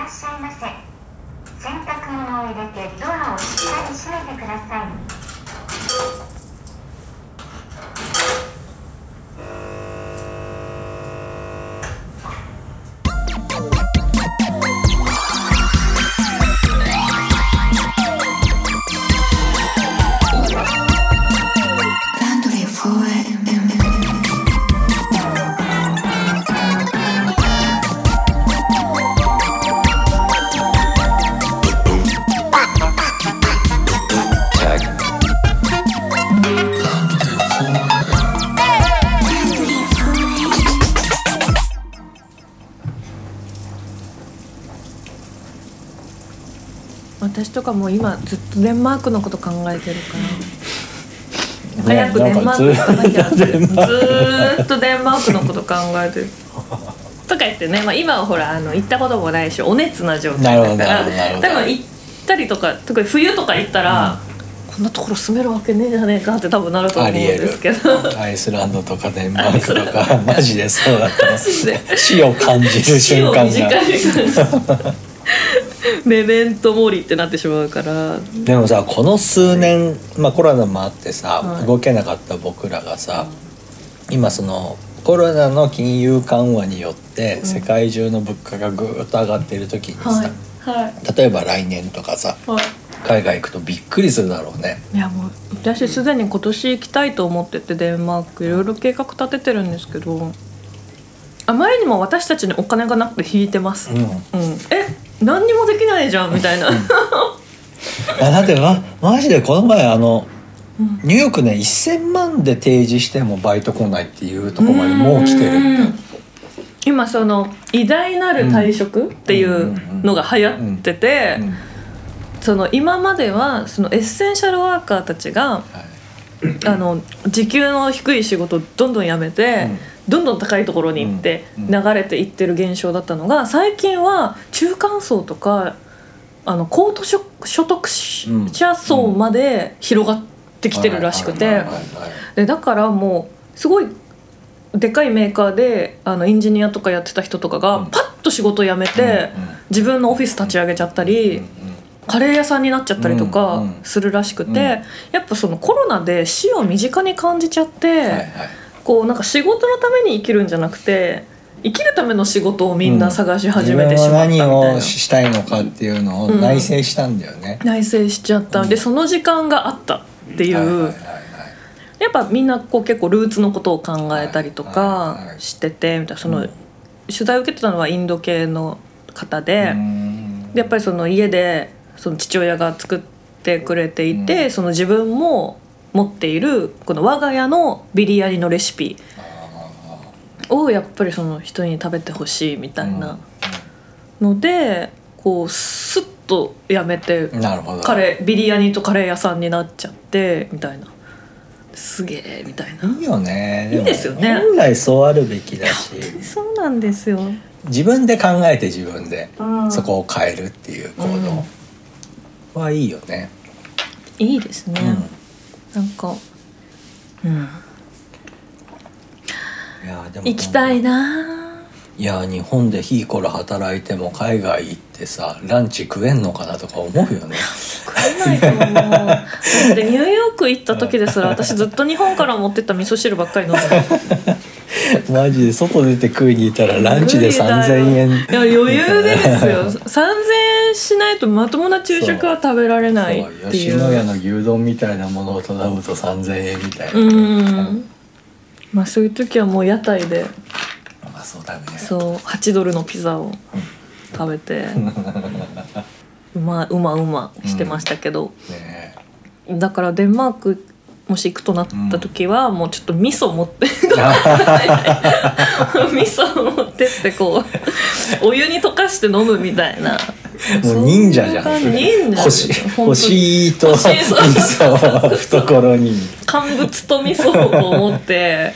らっしゃいませ。洗濯物を入れてドアをしっかり閉めてください。かもう今ずっとデンマークのこと考えてるから。早くデンマーク行かなきゃ。ってずーっとデンマークのこと考えてる。とか言ってね、まあ、今はほらあの行ったこともないしお熱な状態だから。多分行ったりとか特に冬とか行ったら、こんなところ住めるわけねえじゃねえかって多分なると思うんですけど。アイスランドとかデンマークとか マジで。そうだった。死を感じる瞬間が メメントモリってなってしまうから。でもさこの数年、まあ、コロナもあってさ、はい。動けなかった僕らがさ今そのコロナの金融緩和によって世界中の物価がぐーっと上がってる時にさ、はい。はい。例えば来年とかさはい。海外行くとびっくりするだろうね。いやもう私すでに今年行きたいと思っててデンマーク。いろいろ計画立ててるんですけどあまりにも私たちにお金がなくて引いてます、うん。うん、え？何にもできないじゃんみたいな。あだってまマジでこの前あのニューヨークね1,000万で提示してもバイト来ないっていうところまでもう来てるって。今その偉大なる退職っていうのが流行ってて、うんその今まではそのエッセンシャルワーカーたちがはい。あの時給の低い仕事をどんどん辞めて、うんどんどん高いところに行ってうん流れていってる現象だったのが最近は中間層とかあの高度所所得者層まで広がってきてるらしくてでだからもうすごいでかいメーカーであのエンジニアとかやってた人とかがうん。パッと仕事辞めて自分のオフィス立ち上げちゃったり。うんカレー屋さんになっちゃったりとうんかうん。するらしくて、うん。やっぱそのコロナで死を身近に感じちゃって、こうなんか仕事のために生きるんじゃなくて生きるための仕事をみんな探し始めてしまったみたいな、自分は何をしたいのかっていうのをうん。内省したんだよね。内省しちゃった、でその時間があったっていう、やっぱみんなこう結構ルーツのことを考えたりとはいかしててみたいな。その、うん。取材を受けてたのはインド系の方で。うん。でやっぱりその家でその父親が作ってくれていて、うん。その自分も持っているこの我が家のビリヤニのレシピをやっぱりその人に食べてほしいみたいなのでこうスッとやめて。カレービリヤニとカレー屋さんになっちゃってみたいな。すげえみたいな。いいよね。いいですよね。も本来そうあるべきだし、そうなんですよ、自分で考えて自分でうん。そこを変えるっていう行動はいいよね。いいですね、うんなんかうん。いやでも行きたいな。いや日本でヒーコラ働いても海外行ってさランチ食えんのかなとか思うよね。食えないと思う。だってニューヨーク行った時ですら私ずっと日本から持ってった味噌汁ばっかり飲んでたマジで外出て食いに行ったらランチで3,000円。いや余裕でですよ。3000 円しないとまともな昼食は食べられないっていう。吉野家の牛丼みたいなものを頼むと3,000円みたいな。うん。まあそういう時はもう屋台でまあそうだね。そう8ドルのピザを食べて うまうまうましてましたけど、ねだからデンマークもし行くとなった時は、もうちょっと味噌持って 味噌持ってってこうお湯に溶かして飲むみたいなもう忍者じゃん。忍者星星と味噌懐に。乾物と味噌をこう持って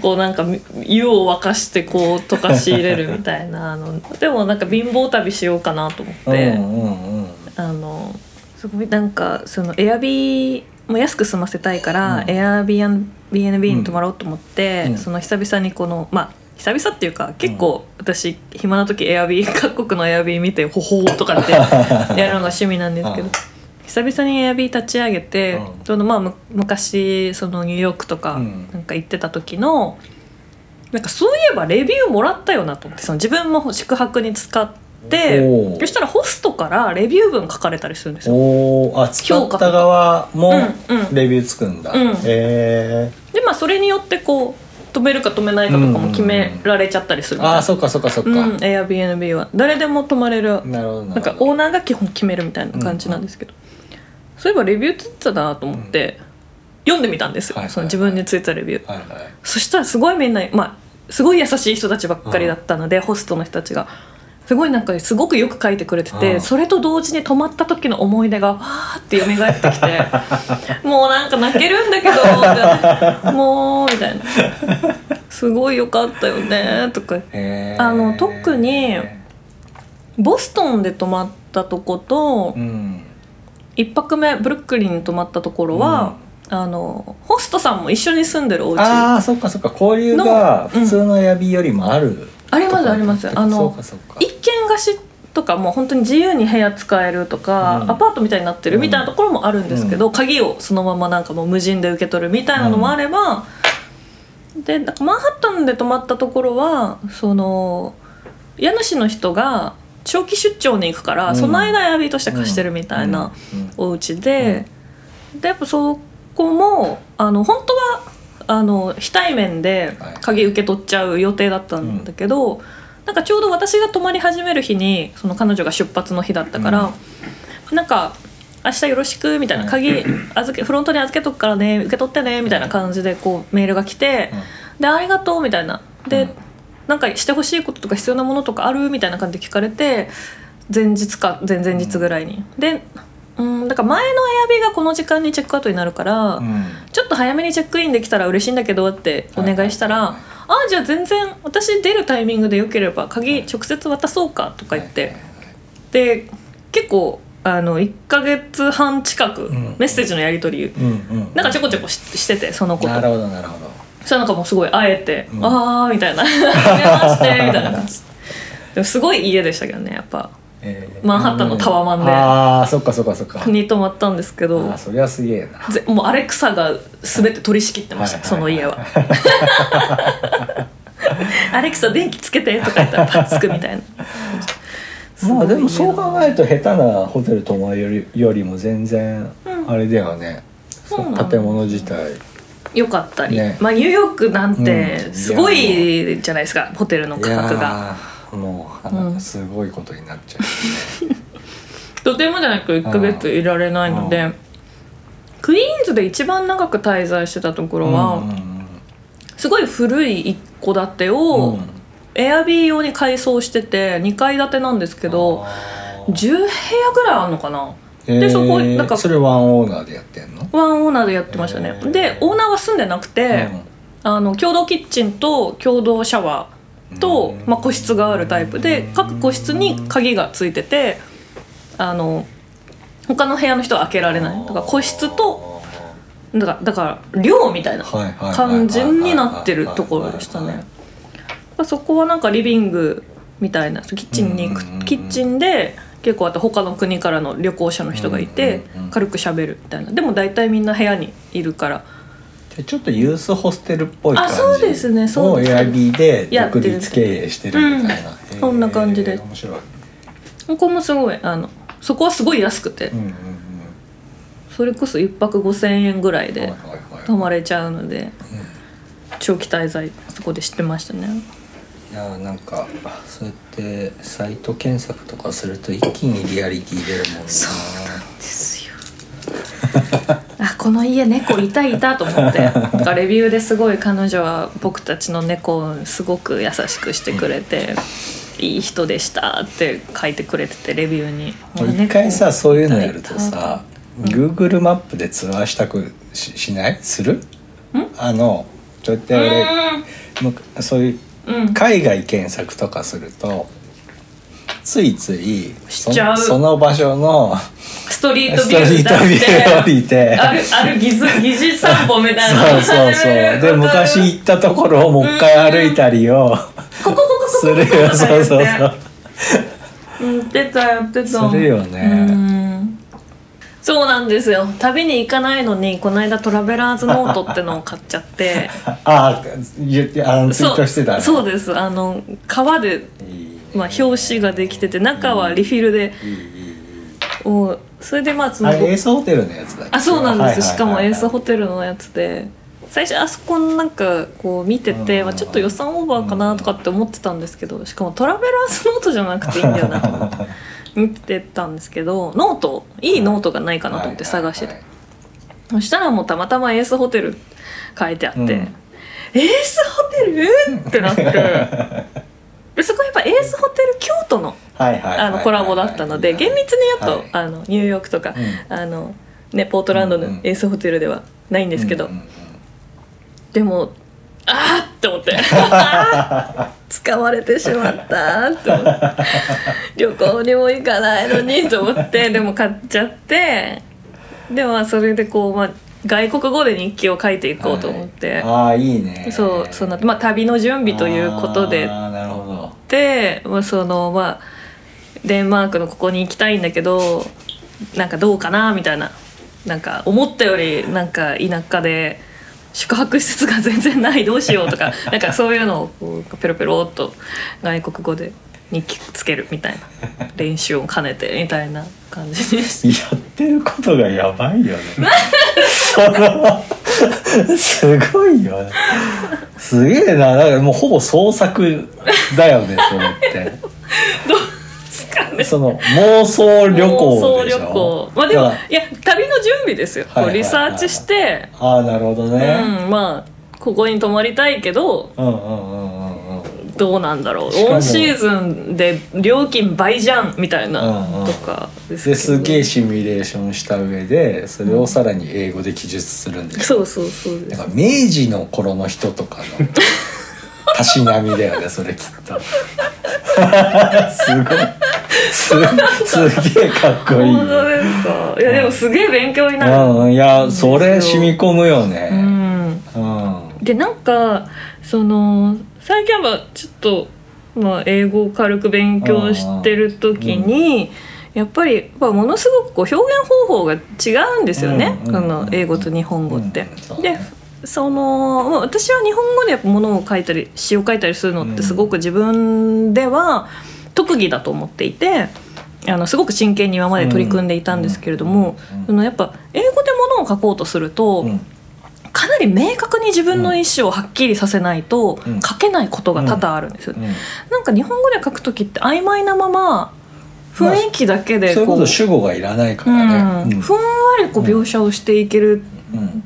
こうなんか湯を沸かしてこう溶かし入れるみたいなあのでもなんか貧乏旅しようかなと思って、うんうんうん。あのすごいなんかそのエアビーも安く済ませたいから、うんエアビー BNB に泊まろうと思って、うんその久々にこのまあ久々っていうか結構私暇な時エアビー各国のエアビー見てほほーとかって やるのが趣味なんですけどうん。久々にエアビー立ち上げて、うん。ちょうどまあむ昔そのニューヨークとかうん。なんか行ってた時の、なんかそういえばレビューもらったよなと思ってその自分も宿泊に使ってそしたらホストからレビュー文書かれたりするんですよ。おー。あ使った側もうんうん。レビューつくんだ、うん。へえでまあそれによってこう止めるか止めないかとかも決められちゃったりするみたいな。ああそっかそっかそっか、うん Airbnb は。誰でも泊まれる。なるほどななんかオーナーが基本決めるみたいな感じなんですけど、そういえばレビューつってたなと思って、読んでみたんですよ、はいはいはい。その自分についたレビュー、はいはい。そしたらすごいみんなまあすごい優しい人たちばっかりだったので、ホストの人たちがすごいなんかすごくよく書いてくれてて、うん。それと同時に泊まった時の思い出がわーって蘇ってきて もうなんか泣けるんだけど もうみたいな。すごいよかったよねとか。あの特にボストンで泊まったとことうん。一泊目ブルックリンに泊まったところは、あのホストさんも一緒に住んでるお家。あそっかそっか。交流が普通のエアビーよりもある、りますあります。あの一軒貸しとかもう本当に自由に部屋使えるとか、うん。アパートみたいになってるみたいなところもあるんですけど、鍵をそのままなんかもう無人で受け取るみたいなのもあれば、でなんかマンハッタンで泊まったところはその家主の人が長期出張に行くから、うん。その間エアビーとして貸してるみたいなお家で、でやっぱそこもあの本当はあの非対面で鍵受け取っちゃう予定だったんだけど、なんかちょうど私が泊まり始める日にその彼女が出発の日だったから、なんか「明日よろしく」みたいな「鍵預けフロントに預けとくからね受け取ってね」みたいな感じでこうメールが来て「でありがとう」みたいな。で、うん。なんかしてほしいこととか必要なものとかあるみたいな感じで聞かれて前日か前々日ぐらいに。でうん、だから前のエアビーがこの時間にチェックアウトになるから、うん。ちょっと早めにチェックインできたら嬉しいんだけどってお願いしたら「はい。はいああじゃあ全然私出るタイミングでよければ鍵直接渡そうか」とか言って、で結構あの1ヶ月半近くん。メッセージのやり取り、うんうん。なんかちょこちょこししててそのこと。なるほどなるほど。そなんかもうすごいあえて「うん。ああ」みたいな「はじめまして」みたいな。感じでもすごい家でしたけどねやっぱえー。マンハッタンのタワマンで。ああそっかそっかそっか。に泊まったんですけあどーそりゃすげえな。ぜもうアレクサが全て取り仕切ってました、はい。その家は。アレクサ電気つけてとか言ったらパッつくみたいな。まあでもそうが考えると下手なホテル泊まるよりよりも全然うん。あれだよね、そうなんだ。建物自体。よかったり、ね。まあニューヨークなんてうん。すごいじゃないですか、ホテルの価格が。もうなんかすごいことになっちゃう、とてもじゃないと1ヶ月いられないので、うん。クイーンズで一番長く滞在してたところは、うんうんすごい古い一戸建てうん。を、エアビー用に改装してて2階建てなんですけどあー。10部屋ぐらいあるのかな？えーでそこなんかそれワンオーナーでやってんの？ワンオーナーでやってましたね。でオーナーは住んでなくて、あの共同キッチンと共同シャワーと、うん。まあ、個室があるタイプで各個室に鍵がついててあの他の部屋の人は開けられない。だから個室とだからだから寮みたいな感じになってるところでしたね。そこはなんかリビングみたいなキッチンに行くキッチンで結構あと他の国からの旅行者の人がいて軽くしゃべるみたいな。でも大体みんな部屋にいるからちょっとユースホステルっぽい感じ。あそうですね。そうをエアビーで独立経営してるみたいな、うん。そんな感じで。面白い。ここもすごいあのそこはすごい安くて。うんうんうん。それこそ1泊5,000円ぐらいではいはいはい。泊まれちゃうので長期滞在そこで知ってましたね。いやーなんかそうやってサイト検索とかすると一気にリアリティ出るもんな。ですよ。あ この家猫いたいたと思ってなんかレビューですごい彼女は僕たちの猫をすごく優しくしてくれて、いい人でしたって書いてくれててレビューに。一回さそういうのやると猫さ、Google マップでツアーしたくししない？する？あのちょっと俺そういううん。海外検索とかするとついついそしちゃう。その場所のストリートビュー降て。りて。あるある疑似散歩みたいなそうそうそう。で昔行ったところをもう一回歩いたりをするよそうそうそう。やってたやってた。するよね。うん。そうなんですよ。旅に行かないのにこの間トラベラーズノートってのを買っちゃって。あ言ってあのツイートしてたねそうそうです。あの革で、いい。ねまあ、表紙ができてて中はリフィルでおそれでまあそのあれエースホテルのやつだあそうなんです、しかもエースホテルのやつで。最初あそこなんかこう見てて、うん。まあ、ちょっと予算オーバーかなとかって思ってたんですけどしかもトラベラーズノートじゃなくていいんだよなと思って 見てたんですけどノートいいノートがないかなと思って探してて、そしたらもうたまたまエースホテル書いてあって、うん。エースホテル？ってなって。で そこやっぱエースホテル京都のあのコラボだったので厳密に言うと、はい。あのニューヨークとか、うん。あのね、ポートランドのエースホテルではないんですけど、でもあーって思って。使われてしまったって思って。旅行にも行かないのにと思ってでも買っちゃってでもまあそれでこう、まあ、外国語で日記を書いていこうと思って、はい。ああいいね。そうそんな、まあ、旅の準備ということでああなるほど。で、まあ、そのまあデンマークのここに行きたいんだけどなんかどうかなみたいななんか思ったよりなんか田舎で宿泊施設が全然ないどうしようとか なんかそういうのをペロペロっと外国語で日記つけるみたいな練習を兼ねてみたいな感じでした。やってることがやばいよね すごいよね。すげえな。だからもうほぼ創作だよねそれって。どうですかね。その妄想旅行妄想でしょ旅行。まあでもいや旅の準備ですよ、はいはいはいこうリサーチして、ああなるほどね、うん、まあここに泊まりたいけどうんうんうんどうなんだろう。オンシーズンで料金倍じゃんみたいなうんうん。とかですげえシミュレーションした上でそれをさらに英語で記述するんですそうそうそうです。明治の頃の人とかの たしなみだよねそれきっと。すごい。すすげえかっこいい。本当ですか。いやでもすげえ勉強になるうん。いやそれ染み込むよね。うん。うん。でなんかその最近はちょっと、まあ、英語を軽く勉強してる時に、やっぱりやっぱものすごくこう表現方法が違うんですよね、うんうんあの英語と日本語って。うんでそのまあ私は日本語でやっぱものを書いたり詩を書いたりするのってすごく自分では特技だと思っていて。あのすごく真剣に今まで取り組んでいたんですけれども、うんそのやっぱ英語でものを書こうとすると、うんかなり明確に自分の意思をはっきりさせないとうん。書けないことが多々あるんですよ、うん。なんか日本語で書く時って曖昧なまま雰囲気だけでそういうこことう,、主語がいらないかうらね。ん。ふんわりこう描写をしていけるうん。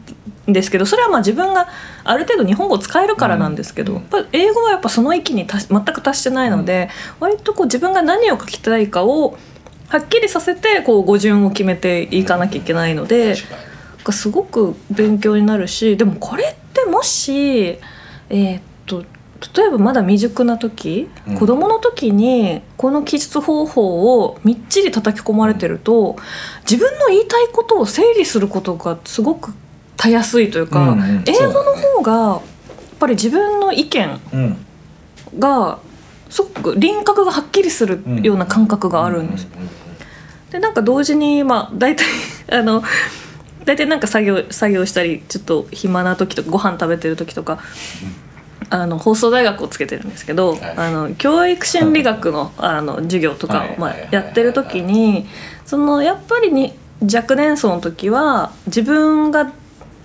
んですけどそれはまあ自分がある程度日本語を使えるからなんですけど、うん。やっぱ英語はやっぱその域に全く達してないので、割とこう自分が何を書きたいかをはっきりさせてこう語順を決めていかなきゃいけないので。確すごく勉強になるしでもこれってもしえーっと例えばまだ未熟な時、うん。子供の時にこの記述方法をみっちり叩き込まれてると自分の言いたいことを整理することがすごくたやすいというか、うんうん英語の方がやっぱり自分の意見うん。がすごく輪郭がはっきりするような感覚があるんです。でなんか同時にまあ大体あの大体なんか作業作業したりちょっと暇な時とかご飯食べてる時とか、あの放送大学をつけてるんですけど、はい。あの教育心理学のあの授業とかをまあやってる時にそのやっぱりに若年層の時は自分が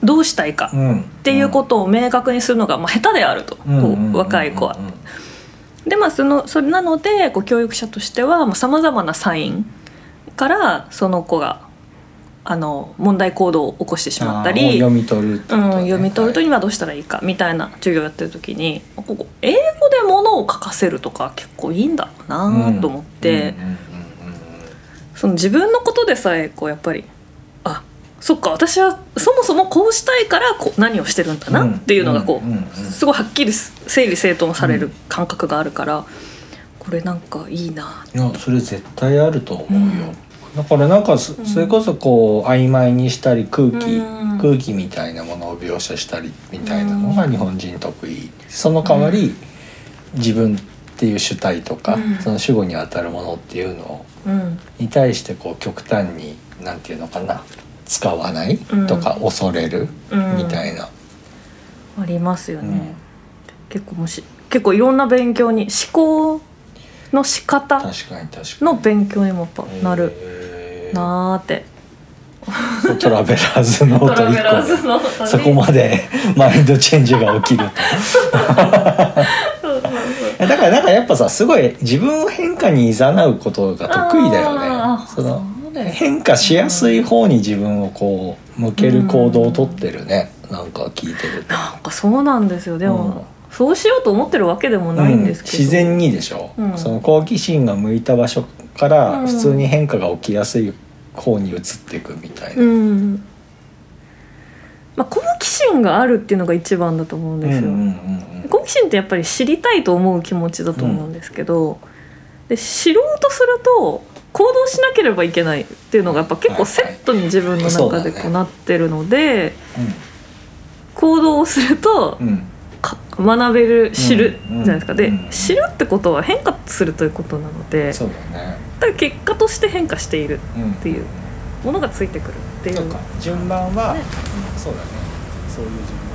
どうしたいかうんっていうことを明確にするのがまあ下手であると、こう若い子は。でまあそのそれなのでこう教育者としてはさまざ、まなサインからその子があの問題行動を起こしてしまったり、読み取るってうん、読み取るとはい今どうしたらいいかみたいな授業やってる時にここ英語でものを書かせるとか結構いいんだなと思って、うんうんうんうんその自分のことでさえこうやっぱりあそっか私はそもそもこうしたいからこう何をしてるんだなっていうのがこう、うんうんうんすごいはっきり整理整頓される感覚があるから、これなんかいいないやそれ絶対あると思うよ、だからなんかそそれこそこう曖昧にしたり空気、うん。空気みたいなものを描写したりみたいなのが日本人得意。その代わり自分っていう主体とか、うん。その主語にあたるものっていうのうん。に対してこう極端になんていうのかな使わないうん。とか恐れるうん。みたいな。ありますよね、うん。結構もし結構いろんな勉強に思考の仕方の勉強にもなるなーって。トラベラーズノート1個そこまで マインドチェンジが起きると。だからなんかやっぱさすごい自分を変化に誘うことが得意だよね。その変化しやすい方に自分をこう向ける行動をとってるね。なんか聞いてると。なんかそうなんですよ。でも、うん。そうしようと思ってるわけでもないんですけど、うん。自然にでしょ、うん。その好奇心が向いた場所からうん。普通に変化が起きやすい方に移っていくみたいな、うん。まあ好奇心があるっていうのが一番だと思うんですよ、うんうんうんうん。好奇心ってやっぱり知りたいと思う気持ちだと思うんですけど、で知ろうとすると行動しなければいけないっていうのがやっぱ結構セットに自分の中でこうなってるので、行動をするとうん。学べる知るうんじゃないですか、でうん。知るってことは変化するということなのでそうだね、だ結果として変化しているうん、っていうものがついてくるっていう。そうか。順番は、ね。そうだね。そういう順番